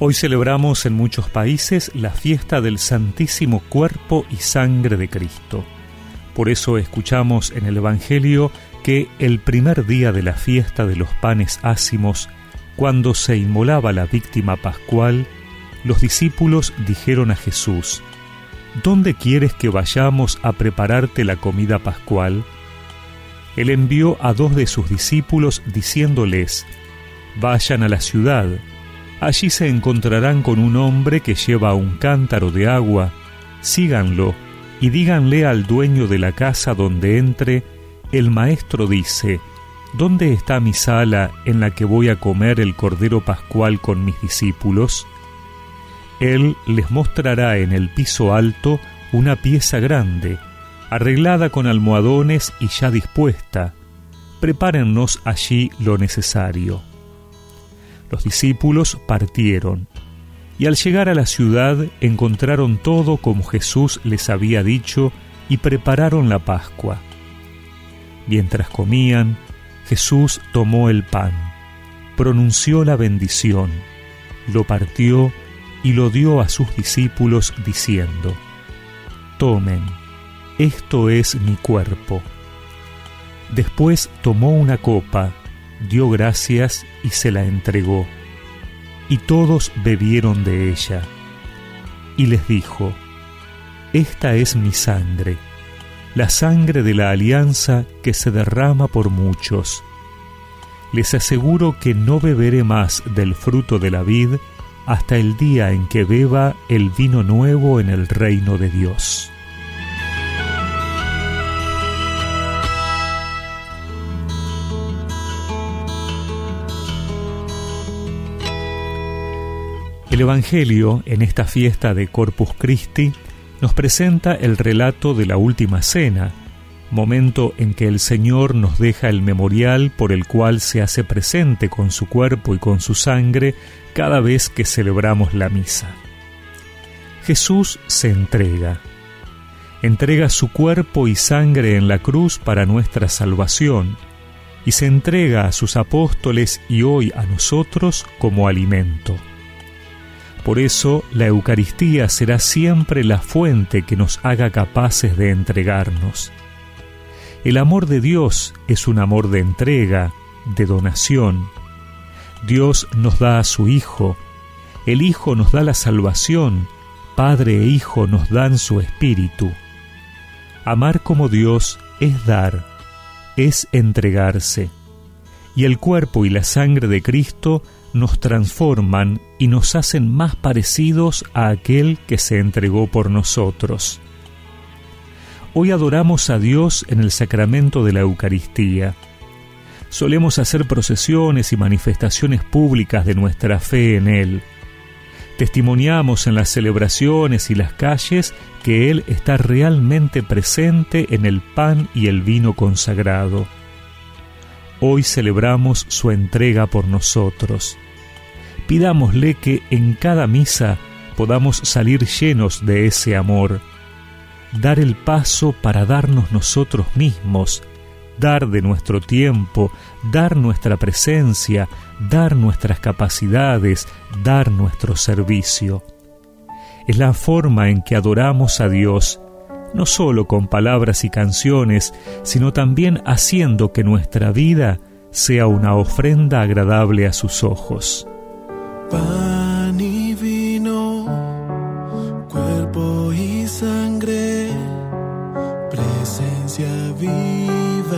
Hoy celebramos en muchos países la fiesta del Santísimo Cuerpo y Sangre de Cristo. Por eso escuchamos en el Evangelio que el primer día de la fiesta de los panes ácimos, cuando se inmolaba la víctima pascual, los discípulos dijeron a Jesús, ¿Dónde quieres que vayamos a prepararte la comida pascual? Él envió a dos de sus discípulos diciéndoles, Vayan a la ciudad, Allí se encontrarán con un hombre que lleva un cántaro de agua, síganlo y díganle al dueño de la casa donde entre, el maestro dice, ¿Dónde está mi sala en la que voy a comer el Cordero Pascual con mis discípulos? Él les mostrará en el piso alto una pieza grande, arreglada con almohadones y ya dispuesta. Prepárennos allí lo necesario. Los discípulos partieron, y al llegar a la ciudad encontraron todo como Jesús les había dicho y prepararon la Pascua. Mientras comían, Jesús tomó el pan, pronunció la bendición, lo partió y lo dio a sus discípulos diciendo, Tomen, esto es mi cuerpo. Después tomó una copa, dio gracias y se la entregó. Y todos bebieron de ella. Y les dijo, Esta es mi sangre, la sangre de la alianza que se derrama por muchos. Les aseguro que no beberé más del fruto de la vid hasta el día en que beba el vino nuevo en el reino de Dios. El Evangelio, en esta fiesta de Corpus Christi, nos presenta el relato de la Última Cena, momento en que el Señor nos deja el memorial por el cual se hace presente con su cuerpo y con su sangre cada vez que celebramos la misa. Jesús se entrega, entrega su cuerpo y sangre en la cruz para nuestra salvación, y se entrega a sus apóstoles y hoy a nosotros como alimento. Por eso la Eucaristía será siempre la fuente que nos haga capaces de entregarnos. El amor de Dios es un amor de entrega, de donación. Dios nos da a su Hijo, el Hijo nos da la salvación, Padre e Hijo nos dan su Espíritu. Amar como Dios es dar, es entregarse, y el cuerpo y la sangre de Cristo nos transforman y nos hacen más parecidos a aquel que se entregó por nosotros. Hoy adoramos a Dios en el sacramento de la Eucaristía. Solemos hacer procesiones y manifestaciones públicas de nuestra fe en Él. Testimoniamos en las celebraciones y las calles que Él está realmente presente en el pan y el vino consagrado. Hoy celebramos su entrega por nosotros. Pidámosle que en cada misa podamos salir llenos de ese amor, dar el paso para darnos nosotros mismos, dar de nuestro tiempo, dar nuestra presencia, dar nuestras capacidades, dar nuestro servicio. Es la forma en que adoramos a Dios no solo con palabras y canciones, sino también haciendo que nuestra vida sea una ofrenda agradable a sus ojos.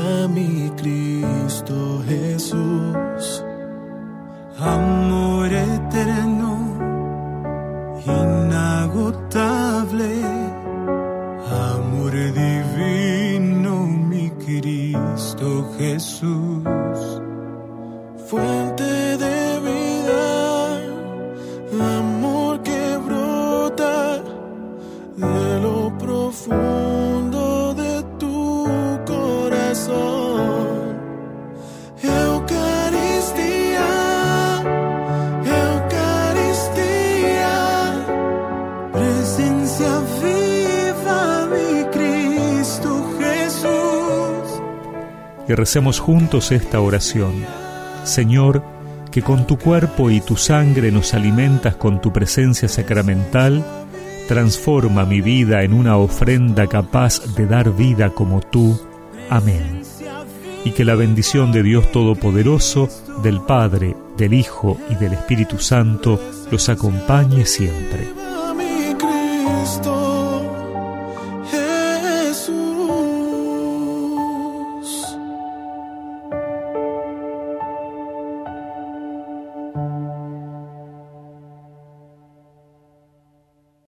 Viva mi Cristo Jesús, amor eterno, inagotable. Amor divino, mi Cristo Jesús, Y recemos juntos esta oración. Señor, que con tu cuerpo y tu sangre nos alimentas con tu presencia sacramental, transforma mi vida en una ofrenda capaz de dar vida como tú. Amén. Y que la bendición de Dios Todopoderoso, del Padre, del Hijo y del Espíritu Santo los acompañe siempre.